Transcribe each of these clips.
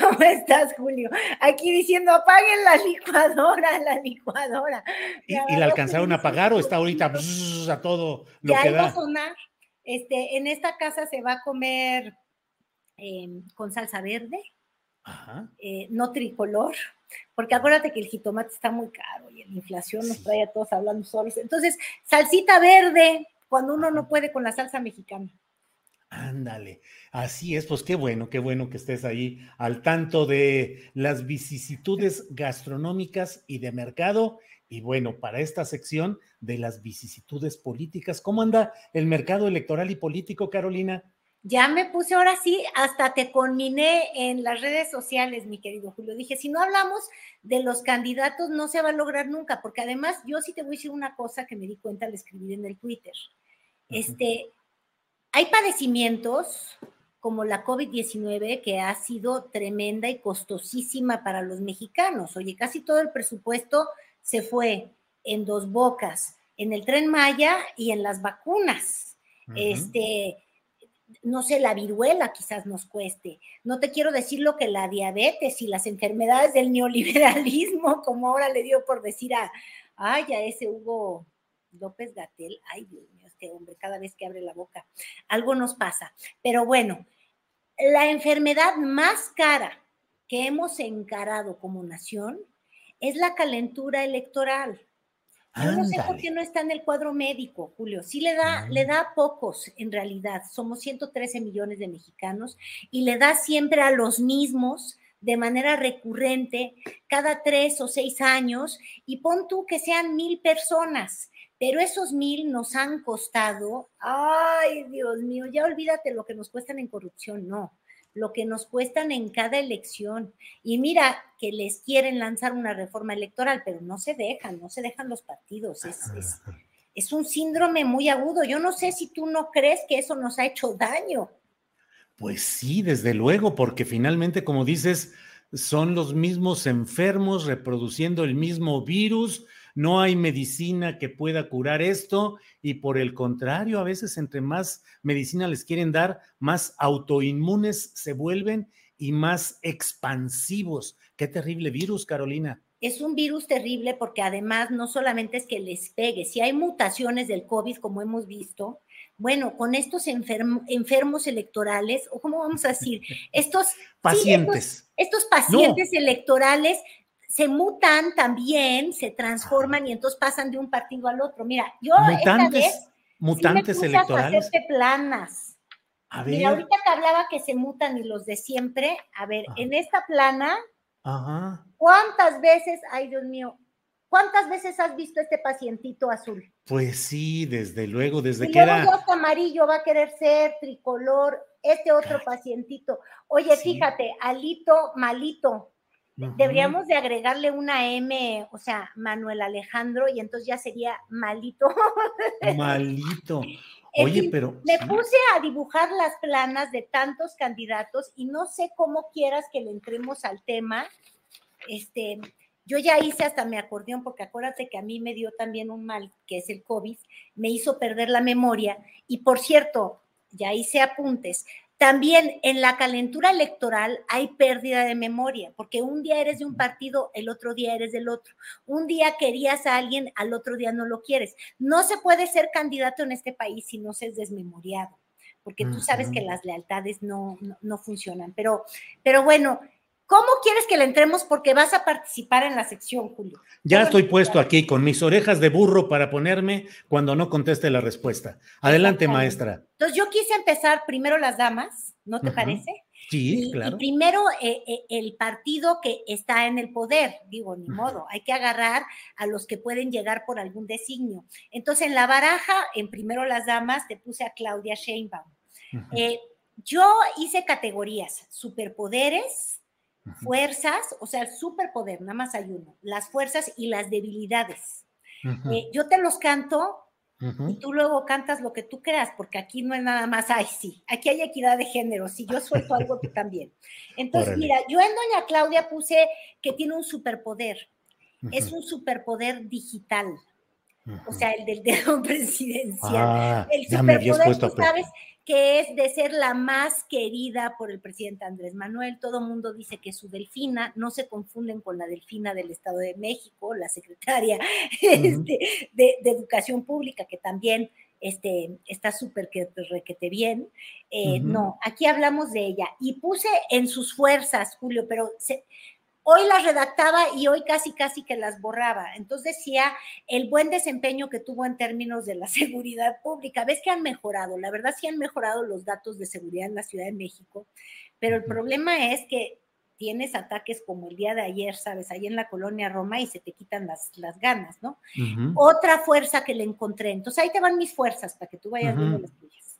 ¿Cómo estás, Julio? Aquí diciendo, apaguen la licuadora, la licuadora. ¿Y, y la alcanzaron a apagar o está ahorita bzz, a todo lo ya que da? a sonar. Este, en esta casa se va a comer eh, con salsa verde, Ajá. eh, no tricolor, porque acuérdate que el jitomate está muy caro y la inflación nos trae a todos hablando solos. Entonces, salsita verde, cuando uno no puede con la salsa mexicana. Ándale, así es, pues qué bueno, qué bueno que estés ahí al tanto de las vicisitudes gastronómicas y de mercado. Y bueno, para esta sección de las vicisitudes políticas, ¿cómo anda el mercado electoral y político, Carolina? Ya me puse ahora sí, hasta te conminé en las redes sociales, mi querido Julio. Dije, si no hablamos de los candidatos, no se va a lograr nunca, porque además yo sí te voy a decir una cosa que me di cuenta al escribir en el Twitter. Este, hay padecimientos como la COVID-19 que ha sido tremenda y costosísima para los mexicanos. Oye, casi todo el presupuesto se fue en dos bocas, en el tren Maya y en las vacunas. Este, no sé, la viruela quizás nos cueste. No te quiero decir lo que la diabetes y las enfermedades del neoliberalismo, como ahora le dio por decir a, ay, a ese Hugo López Gatel, ay, Dios mío, este hombre, cada vez que abre la boca, algo nos pasa. Pero bueno, la enfermedad más cara que hemos encarado como nación es la calentura electoral. Yo no sé por qué no está en el cuadro médico, Julio. Sí le da, le da a pocos en realidad. Somos 113 millones de mexicanos y le da siempre a los mismos de manera recurrente cada tres o seis años y pon tú que sean mil personas, pero esos mil nos han costado, ay Dios mío, ya olvídate lo que nos cuestan en corrupción, no, lo que nos cuestan en cada elección. Y mira que les quieren lanzar una reforma electoral, pero no se dejan, no se dejan los partidos. Es, es, es un síndrome muy agudo. Yo no sé si tú no crees que eso nos ha hecho daño. Pues sí, desde luego, porque finalmente, como dices, son los mismos enfermos reproduciendo el mismo virus, no hay medicina que pueda curar esto y por el contrario, a veces entre más medicina les quieren dar, más autoinmunes se vuelven y más expansivos. Qué terrible virus, Carolina. Es un virus terrible porque además no solamente es que les pegue, si hay mutaciones del COVID, como hemos visto, bueno, con estos enfermo- enfermos electorales, o cómo vamos a decir, estos sí, Pacientes. estos, estos pacientes electorales se mutan también, se transforman y entonces pasan de un partido al otro. Mira, yo esta Mutantes, vez sí me mutantes puse a electorales. hacerte planas. A ver, Mira, ahorita que hablaba que se mutan y los de siempre, a ver, Ajá. en esta plana, ajá. ¿cuántas veces, ay Dios mío, cuántas veces has visto este pacientito azul? Pues sí, desde luego, desde y que luego era. hasta amarillo va a querer ser tricolor, este otro Caray. pacientito. Oye, Sí. fíjate, alito, malito. Deberíamos de agregarle una M, o sea, Manuel Alejandro, y entonces ya sería malito. Malito. Oye, fin, pero. Me sí. puse a dibujar las planas de tantos candidatos y no sé cómo quieras que le entremos al tema. Este, yo ya hice hasta mi acordeón, porque acuérdate que a mí me dio también un mal, que es el COVID, me hizo perder la memoria. Y por cierto, ya hice apuntes. También en la calentura electoral hay pérdida de memoria, porque un día eres de un partido, el otro día eres del otro. Un día querías a alguien, al otro día no lo quieres. No se puede ser candidato en este país si no se es desmemoriado, porque tú sabes que las lealtades no, no, no funcionan. Pero, pero bueno, ¿Cómo quieres que le entremos? Porque vas a participar en la sección, Julio. Ya estoy puesto aquí con mis orejas de burro para ponerme cuando no conteste la respuesta. Adelante, maestra. Entonces, yo quise empezar primero las damas, ¿no te parece? Sí, claro. Y primero eh, eh, el partido que está en el poder, digo, ni modo, hay que agarrar a los que pueden llegar por algún designio. Entonces, en la baraja, en primero las damas, te puse a Claudia Sheinbaum. Eh, yo hice categorías, superpoderes, fuerzas, o sea, el superpoder, nada más hay uno, las fuerzas y las debilidades. Eh, yo te los canto y tú luego cantas lo que tú creas, porque aquí no es nada más, ay, sí, aquí hay equidad de género, si yo suelto algo, tú también. Entonces, mira, yo en Doña Claudia puse que tiene un superpoder, es un superpoder digital. O sea, el del dedo presidencial. Ah, el superpoder, tú sabes, que es de ser la más querida por el presidente Andrés Manuel. Todo mundo dice que es su delfina, no se confunden con la delfina del Estado de México, la secretaria este, de, Educación Pública, que también este, está súper que requete bien. Eh, no, aquí hablamos de ella. Y puse en sus fuerzas, Julio, pero se, hoy las redactaba y hoy casi, casi que las borraba. Entonces decía el buen desempeño que tuvo en términos de la seguridad pública. Ves que han mejorado, la verdad sí han mejorado los datos de seguridad en la Ciudad de México, pero el problema es que tienes ataques como el día de ayer, sabes, ahí en la colonia Roma y se te quitan las, las ganas, ¿no? Otra fuerza que le encontré. Entonces ahí te van mis fuerzas para que tú vayas viendo las tuyas.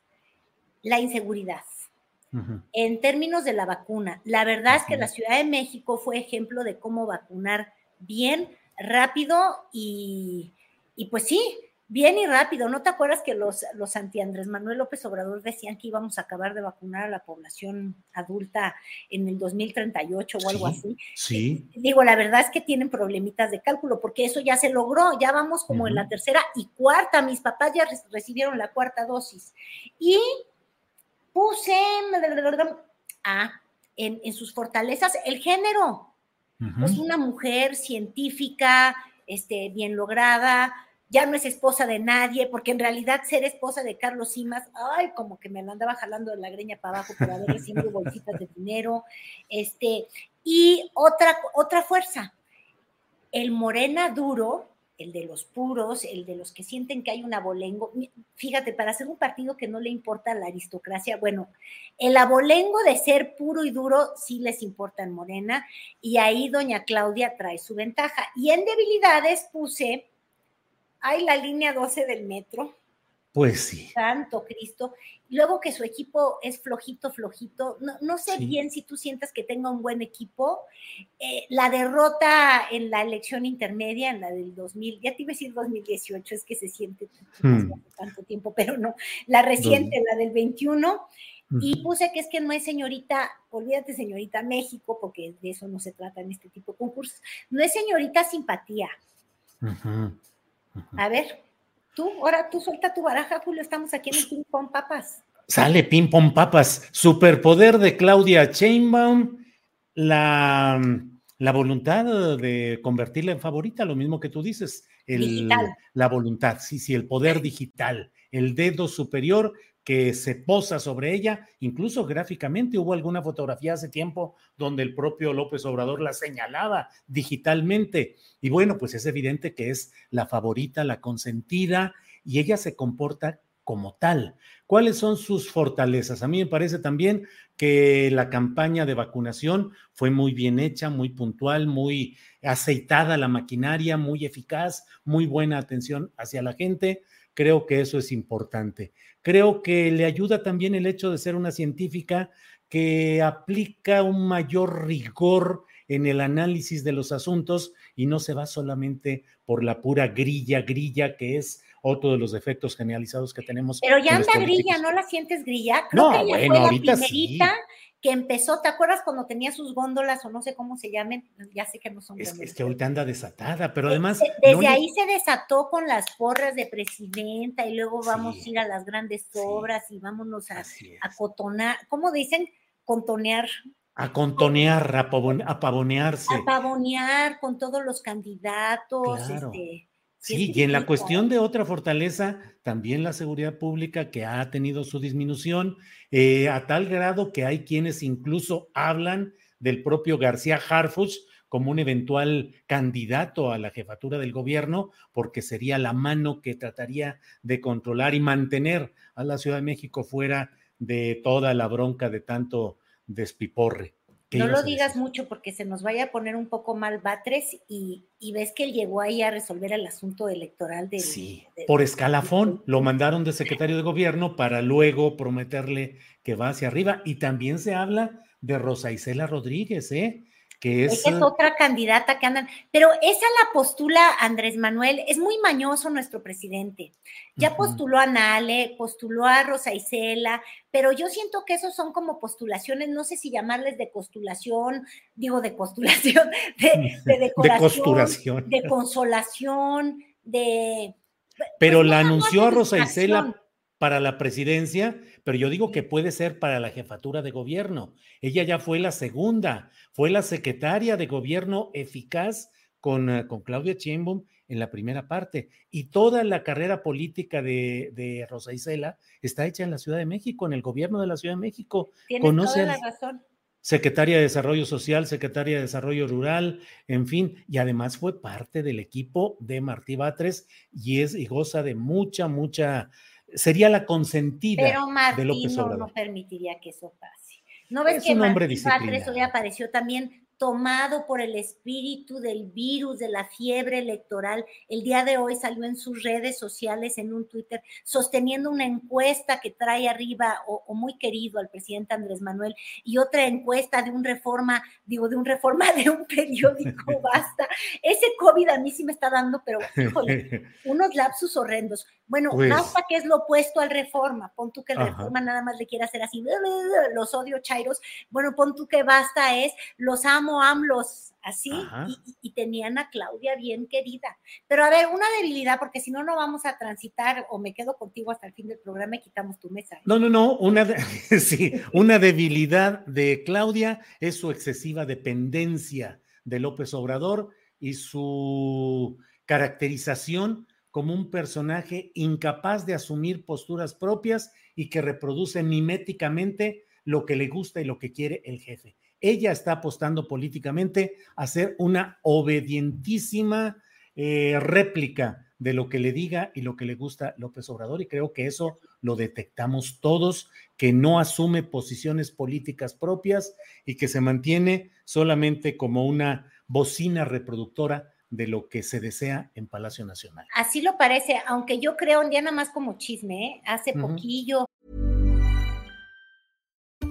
La inseguridad en términos de la vacuna, la verdad es que la Ciudad de México fue ejemplo de cómo vacunar bien, rápido y, pues sí, bien y rápido. ¿No te acuerdas que los, los anti Andrés Manuel López Obrador decían que íbamos a acabar de vacunar a la población adulta en el 2038 o algo así? Sí. Eh, digo, la verdad es que tienen problemitas de cálculo porque eso ya se logró, ya vamos como en la tercera y cuarta, mis papás ya recibieron la cuarta dosis. Y puse ah, en, sus fortalezas el género. Es una mujer científica, este, bien lograda, ya no es esposa de nadie, porque en realidad ser esposa de Carlos Simas, ay, como que me lo andaba jalando de la greña para abajo por haber recibido bolsitas de dinero. Este, y otra, otra fuerza, el morena duro, el de los puros, el de los que sienten que hay un abolengo. Fíjate, para hacer un partido que no le importa la aristocracia, bueno, el abolengo de ser puro y duro sí les importa en Morena, y ahí doña Claudia trae su ventaja. Y en debilidades puse, hay la línea 12 del metro, pues sí. Santo Cristo. Luego que su equipo es flojito, flojito. No, sé bien si tú sientas que tenga un buen equipo. Eh, la derrota en la elección intermedia, en la del 2000, ya te iba a decir 2018, es que se siente hmm. tanto tiempo, pero no. La reciente, la del 21. Y puse que es que no es señorita, olvídate señorita México, porque de eso no se trata en este tipo de concursos. No es señorita simpatía. A ver, Tú, ahora tú suelta tu baraja, Julio, estamos aquí en el Ping Pong Papas. Sale Ping Pong Papas. Superpoder de Claudia Chainbaum, la, la voluntad de convertirla en favorita, lo mismo que tú dices. El, La voluntad, sí, sí, el poder digital, el dedo superior que se posa sobre ella, incluso gráficamente hubo alguna fotografía hace tiempo donde el propio López Obrador la señalaba digitalmente. Y bueno, pues es evidente que es la favorita, la consentida, y ella se comporta como tal. ¿Cuáles son sus fortalezas? A mí me parece también que la campaña de vacunación fue muy bien hecha, muy puntual, muy aceitada la maquinaria, muy eficaz, muy buena atención hacia la gente. Creo que eso es importante. Creo que le ayuda también el hecho de ser una científica que aplica un mayor rigor en el análisis de los asuntos y no se va solamente por la pura grilla, grilla que es otro de los defectos generalizados que tenemos. Pero ya anda grilla, ¿no la sientes grilla? Creo no, que ella bueno, fue la ahorita primerita sí. que empezó, ¿te acuerdas cuando tenía sus góndolas o no sé cómo se llamen? Ya sé que no son Es, góndolas. es que ahorita anda desatada, pero además. De- Desde no ahí se desató con las porras de presidenta y luego vamos Sí. a ir a las grandes Sí. obras y vámonos a, a cotonar, ¿cómo dicen? Contonear, A contonear, a pavonearse. a pavonear con todos los candidatos. Claro. Este, Sí, y en la cuestión de otra fortaleza, también la seguridad pública que ha tenido su disminución, eh, a tal grado que hay quienes incluso hablan del propio García Harfuch como un eventual candidato a la jefatura del gobierno, porque sería la mano que trataría de controlar y mantener a la Ciudad de México fuera de toda la bronca de tanto despiporre. ¿Qué No lo digas decir? mucho porque se nos vaya a poner un poco mal Batres y, y ves que él llegó ahí a resolver el asunto electoral del... Sí, por escalafón lo mandaron de secretario de gobierno para luego prometerle que va hacia arriba. Y también se habla de Rosa Isela Rodríguez, ¿eh? Que es, otra candidata que andan, pero esa la postula Andrés Manuel, es muy mañoso nuestro presidente. Ya postuló a Nale, postuló a Rosa Isela, pero yo siento que esos son como postulaciones, no sé si llamarles de costulación, digo de postulación, de, de decoración, costuración. de consolación, de... pero pues la nada más anunció a Rosa. Isela para la presidencia, pero yo digo que puede ser para la jefatura de gobierno. Ella ya fue la segunda, fue la secretaria de gobierno eficaz con, eh, con Claudia Sheinbaum en la primera parte. Y toda la carrera política de, de Rosa Isela está hecha en la Ciudad de México, en el gobierno de la Ciudad de México. Tienes conoce toda la razón. secretaria de Desarrollo Social, secretaria de Desarrollo Rural, en fin, y además fue parte del equipo de Martí Batres y es y goza de mucha, mucha, sería la consentida Pero de Martín López no, Obrador. no permitiría que eso pase. ¿No ves Es que un hombre Martín Batres hoy apareció también tomado por el espíritu del virus, de la fiebre electoral? El día de hoy salió en sus redes sociales, en un Twitter, sosteniendo una encuesta que trae arriba o, o muy querido al presidente Andrés Manuel y otra encuesta de un reforma, digo, de un reforma de un periódico, basta. Ese COVID a mí sí me está dando, pero híjole, unos lapsus horrendos. Bueno, Pues- que es lo opuesto al reforma. Pon tú que el Ajá. reforma nada más le quiere hacer así, los odio chairos. Bueno, pon tú que basta es los amo, amlos, así. Y tenían a Claudia bien querida. Pero a ver, una debilidad, porque si no, no vamos a transitar o me quedo contigo hasta el fin del programa y quitamos tu mesa. ¿eh? No, no, no, una, de- sí, una debilidad de Claudia es su excesiva dependencia de López Obrador y su caracterización como un personaje incapaz de asumir posturas propias y que reproduce miméticamente lo que le gusta y lo que quiere el jefe. Ella está apostando políticamente a ser una obedientísima eh, réplica de lo que le diga y lo que le gusta López Obrador y creo que eso lo detectamos todos, que no asume posiciones políticas propias y que se mantiene solamente como una bocina reproductora de lo que se desea en Palacio Nacional. Así lo parece, aunque yo creo, un día nada más como chisme, ¿eh? hace poquillo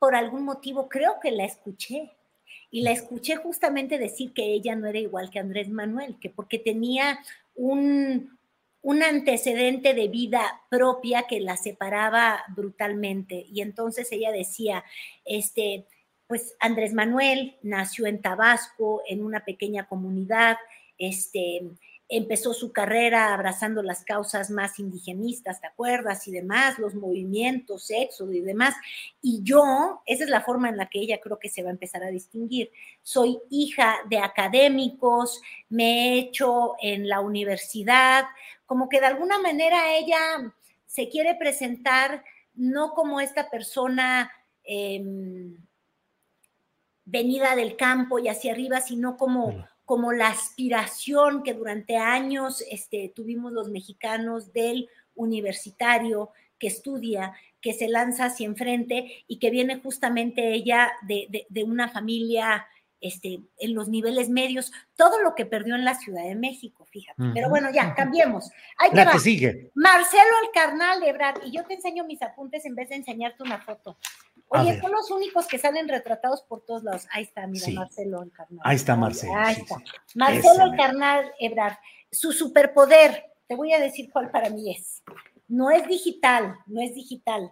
Por algún motivo, creo que la escuché. Y la escuché justamente decir que ella no era igual que Andrés Manuel, que porque tenía un, un antecedente de vida propia que la separaba brutalmente. Y entonces ella decía, este, pues Andrés Manuel nació en Tabasco, en una pequeña comunidad, este, empezó su carrera abrazando las causas más indigenistas, ¿te acuerdas? Y demás, los movimientos, éxodo y demás. Y yo, esa es la forma en la que ella creo que se va a empezar a distinguir. Soy hija de académicos, me he hecho en la universidad, como que de alguna manera ella se quiere presentar no como esta persona... Em, venida del campo y hacia arriba, sino como, como la aspiración que durante años este, tuvimos los mexicanos del universitario que estudia, que se lanza hacia enfrente y que viene justamente ella de, de una familia este, en los niveles medios, todo lo que perdió en la Ciudad de México, fíjate. Pero bueno, ya, cambiemos. la que sigue. Marcelo Alcarnal Ebrard, y yo te enseño mis apuntes en vez de enseñarte una foto. Oye, son los únicos que salen retratados por todos lados. Ahí está, mira, Marcelo Alcarnal. Ahí está Marcelo. Ahí está. Marcelo Alcarnal Ebrard, su superpoder, te voy a decir cuál para mí es. No es digital, no es digital.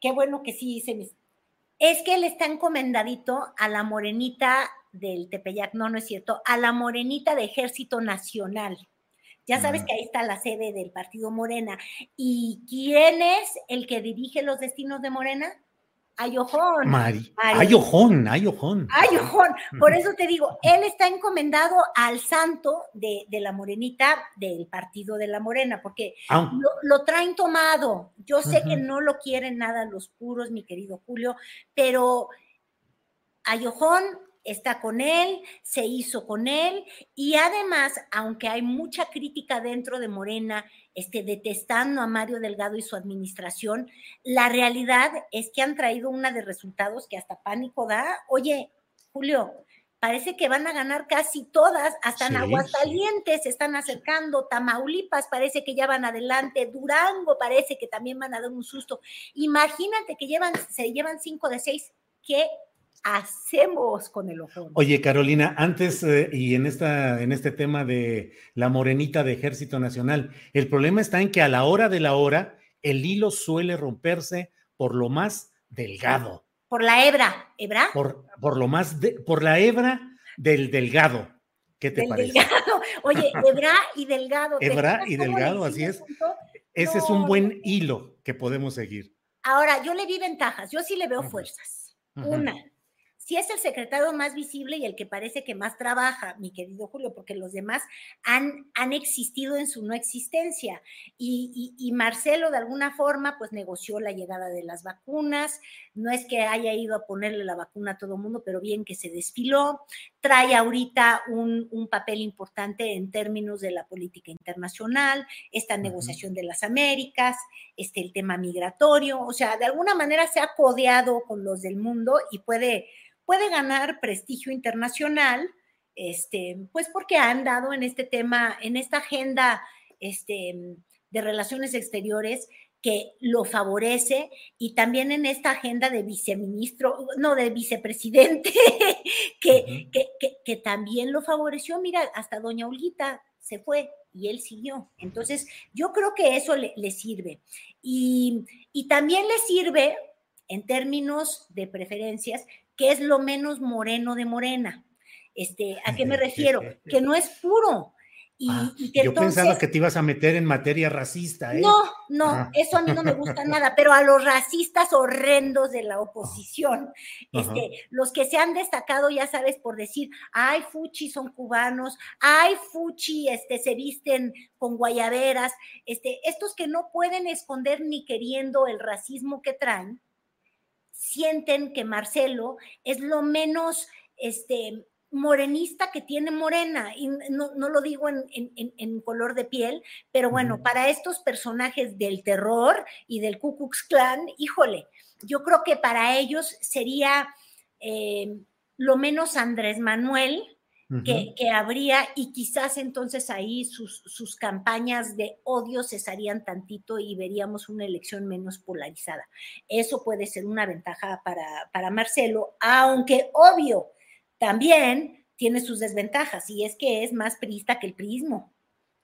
Qué bueno que sí hice mis es que él está encomendadito a la morenita del Tepeyac, no, no es cierto, a la morenita de Ejército Nacional. Ya sabes que ahí está la sede del Partido Morena. ¿Y quién es el que dirige los destinos de Morena? Ayojón. Mari. Ayojón, Ayojón. Ayojón. Por eso te digo, él está encomendado al santo de, la morenita del partido de la morena, porque ah. lo, traen tomado. Yo sé que no lo quieren nada los puros, mi querido Julio, pero Ayojón está con él, se hizo con él y además, aunque hay mucha crítica dentro de Morena, este, detestando a Mario Delgado y su administración, la realidad es que han traído una de resultados que hasta pánico da. Oye, Julio, parece que van a ganar casi todas, hasta en Aguascalientes se están acercando, Tamaulipas parece que ya van adelante, Durango parece que también van a dar un susto. Imagínate que llevan, se llevan cinco de seis, ¿qué hacemos con el ojo. Oye, Carolina, antes eh, y en, esta, en este tema de la morenita de Ejército Nacional, el problema está en que a la hora de la hora el hilo suele romperse por lo más delgado. Por la hebra, ¿hebra? Por, por lo más, por la hebra del delgado. ¿Qué te parece? Delgado. Oye, hebra y delgado. Hebra y delgado, así es. Ese es un buen hilo que podemos seguir. Ahora, yo le vi ventajas, yo sí le veo fuerzas. Una, si es el secretario más visible y el que parece que más trabaja, mi querido Julio, porque los demás han, han existido en su no existencia. Y, Marcelo, de alguna forma, pues negoció la llegada de las vacunas. No es que haya ido a ponerle la vacuna a todo el mundo, pero bien que se desfiló. Trae ahorita un, papel importante en términos de la política internacional, esta negociación de las Américas, este, el tema migratorio. O sea, de alguna manera se ha codeado con los del mundo y puede puede ganar prestigio internacional, este, pues porque han dado en este tema, en esta agenda este, de relaciones exteriores que lo favorece y también en esta agenda de viceministro, no, de vicepresidente, que, que, también lo favoreció. Mira, hasta doña Olguita se fue y él siguió. Entonces, yo creo que eso le, le sirve. Y, y también le sirve en términos de preferencias que es lo menos moreno de morena. Este, ¿A qué me refiero? Que no es puro. Y, ah, yo pensaba que te ibas a meter en materia racista. ¿eh? No, no, eso a mí no me gusta nada, pero a los racistas horrendos de la oposición, este, los que se han destacado, ya sabes, por decir, ay, fuchi son cubanos, ay, fuchi este, se visten con guayaberas, este, estos que no pueden esconder ni queriendo el racismo que traen, sienten que Marcelo es lo menos este, morenista que tiene Morena, y no, lo digo en, color de piel, pero bueno, para estos personajes del terror y del Ku Klux Klan, híjole, yo creo que para ellos sería eh, lo menos Andrés Manuel, que, habría y quizás entonces ahí sus, sus, campañas de odio cesarían tantito y veríamos una elección menos polarizada. Eso puede ser una ventaja para, para Marcelo, aunque obvio, también tiene sus desventajas y es que es más priista que el prismo.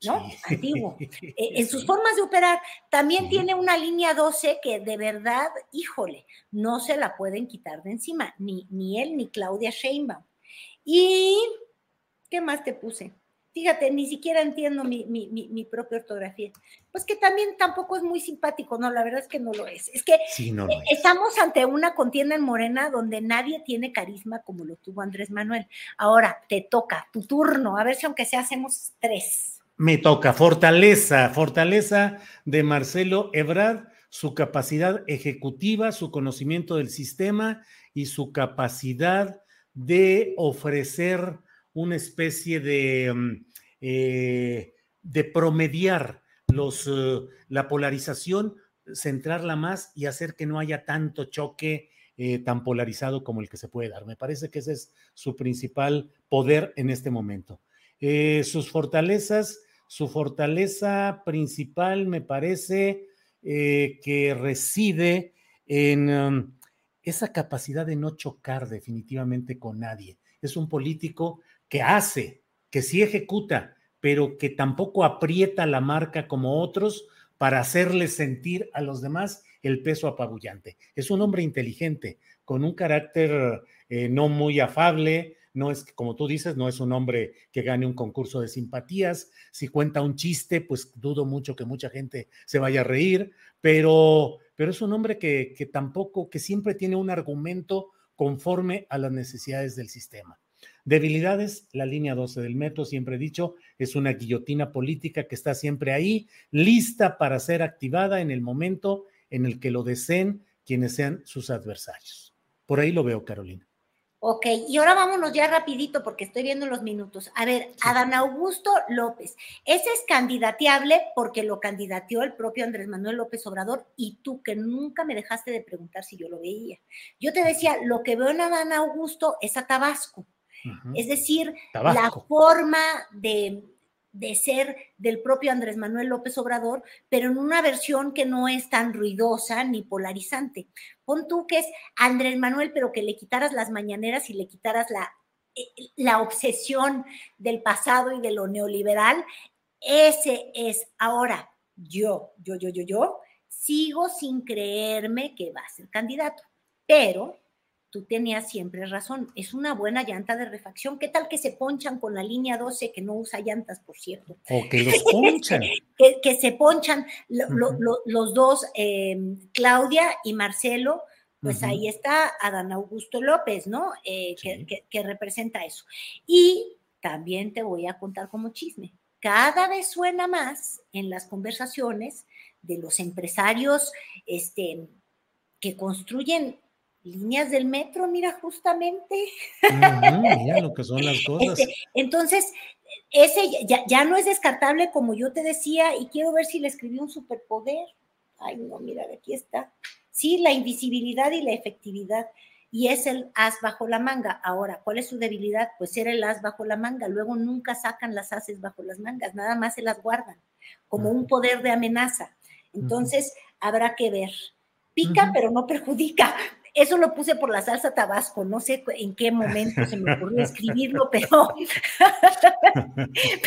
¿no? Antiguo. Eh, en sus formas de operar, también tiene una línea 12 que de verdad, híjole, no se la pueden quitar de encima, ni, ni él ni Claudia Sheinbaum. Y, ¿qué más te puse? Fíjate, ni siquiera entiendo mi, propia ortografía. Pues que también tampoco es muy simpático, no, la verdad es que no lo es. Es que eh, estamos ante una contienda en Morena donde nadie tiene carisma como lo tuvo Andrés Manuel. Ahora te toca, tu turno, a ver si aunque sea hacemos tres. Me toca, fortaleza, fortaleza de Marcelo Ebrard, su capacidad ejecutiva, su conocimiento del sistema y su capacidad de ofrecer una especie de, mm, eh, de promediar los, eh, la polarización, centrarla más y hacer que no haya tanto choque eh, tan polarizado como el que se puede dar. Me parece que ese es su principal poder en este momento. sus fortalezas, su fortaleza principal me parece que reside en um, esa capacidad de no chocar definitivamente con nadie. Es un político que hace, que sí ejecuta, pero que tampoco aprieta la marca como otros para hacerle sentir a los demás el peso apabullante. Es un hombre inteligente, con un carácter eh, no muy afable, no es, como tú dices, no es un hombre que gane un concurso de simpatías. Si cuenta un chiste, pues dudo mucho que mucha gente se vaya a reír, pero, pero es un hombre que, que tampoco, que siempre tiene un argumento conforme a las necesidades del sistema. Debilidades, la línea 12 del metro, siempre he dicho, es una guillotina política que está siempre ahí, lista para ser activada en el momento en el que lo deseen quienes sean sus adversarios. Por ahí lo veo, Carolina. Ok, y ahora vámonos ya rapidito porque estoy viendo los minutos. A ver, Adán Augusto López, ese es candidateable porque lo candidateó el propio Andrés Manuel López Obrador y tú que nunca me dejaste de preguntar si yo lo veía. Yo te decía, lo que veo en Adán Augusto es a Tabasco. Es decir, la forma de, ser del propio Andrés Manuel López Obrador, pero en una versión que no es tan ruidosa ni polarizante. Pon tú que es Andrés Manuel, pero que le quitaras las mañaneras y le quitaras la, eh, la obsesión del pasado y de lo neoliberal. Ese es ahora yo, yo, yo, yo, yo, sigo sin creerme que va a ser candidato, pero tú tenías siempre razón, es una buena llanta de refacción. ¿Qué tal que se ponchan con la línea 12 que no usa llantas, por cierto? O que los ponchan. que, se ponchan los dos, em, Claudia y Marcelo, pues ahí está Adán Augusto López, ¿no? Eh, que, representa eso. Y también te voy a contar como chisme. Cada vez suena más en las conversaciones de los empresarios este, que construyen líneas del metro, mira, justamente. mira lo que son las cosas. Este, entonces, ese ya, no es descartable, como yo te decía, y quiero ver si le escribí un superpoder. Ay, no, mira, aquí está. Sí, la invisibilidad y la efectividad. Y es el as bajo la manga. Ahora, ¿cuál es su debilidad? Pues era el as bajo la manga. Luego nunca sacan las ases bajo las mangas, nada más se las guardan como un poder de amenaza. Entonces, habrá que ver. Pica, pero no perjudica. Eso lo puse por la salsa tabasco, no sé en qué momento se me ocurrió escribirlo, pero,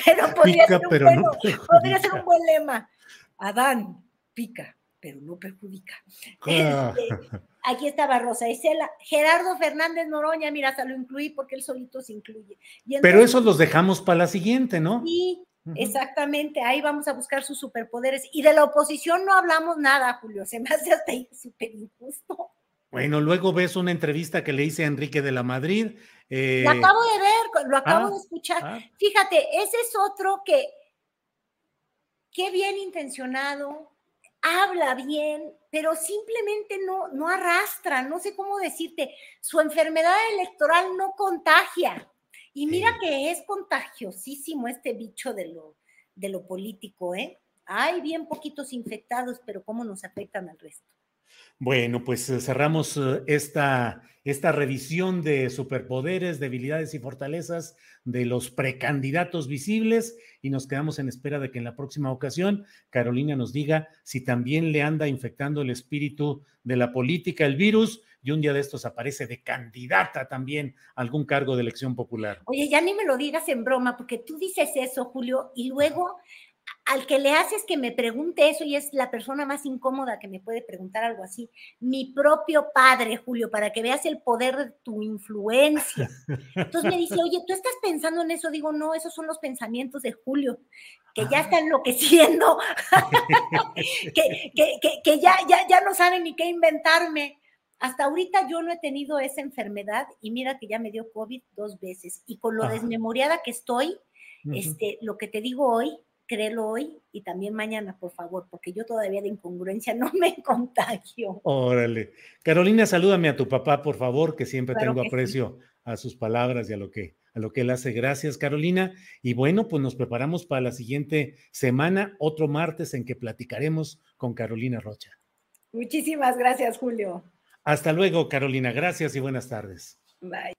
pero, podría, ser un buen lema. Adán, pica, pero no perjudica. Ah. Este, aquí estaba Rosa Isela, Gerardo Fernández Noroña, mira, hasta lo incluí porque él solito se incluye. pero esos los dejamos para la siguiente, ¿no? Sí, exactamente, ahí vamos a buscar sus superpoderes. Y de la oposición no hablamos nada, Julio, se me hace hasta súper injusto. Bueno, luego ves una entrevista que le hice a Enrique de la Madrid. Eh... Lo acabo de ver, lo acabo ah, de escuchar. Ah. Fíjate, ese es otro que, qué bien intencionado, habla bien, pero simplemente no, no arrastra, no sé cómo decirte, su enfermedad electoral no contagia. Y mira que es contagiosísimo este bicho de lo, de lo político, ¿eh? Hay bien poquitos infectados, pero cómo nos afectan al resto. Bueno, pues eh, cerramos eh, esta, esta revisión de superpoderes, debilidades y fortalezas de los precandidatos visibles y nos quedamos en espera de que en la próxima ocasión Carolina nos diga si también le anda infectando el espíritu de la política, el virus, y un día de estos aparece de candidata también a algún cargo de elección popular. Oye, ya ni me lo digas en broma, porque tú dices eso, Julio, y luego al que le haces que me pregunte eso y es la persona más incómoda que me puede preguntar algo así, mi propio padre, Julio, para que veas el poder de tu influencia. Entonces me dice, oye, ¿tú estás pensando en eso? Digo, no, esos son los pensamientos de Julio, que ya está enloqueciendo, que, que, ya, ya, ya no sabe ni qué inventarme. Hasta ahorita yo no he tenido esa enfermedad y mira que ya me dio COVID dos veces. Y con lo desmemoriada que estoy, este, lo que te digo hoy, créelo hoy y también mañana, por favor, porque yo todavía de incongruencia no me contagio. Órale. Carolina, salúdame a tu papá, por favor, que siempre tengo aprecio a sus palabras y a lo que a lo que él hace. Gracias, Carolina. Y bueno, pues nos preparamos para la siguiente semana, otro martes en que platicaremos con Carolina Rocha. Muchísimas gracias, Julio. Hasta luego, Carolina. Gracias y buenas tardes. Bye.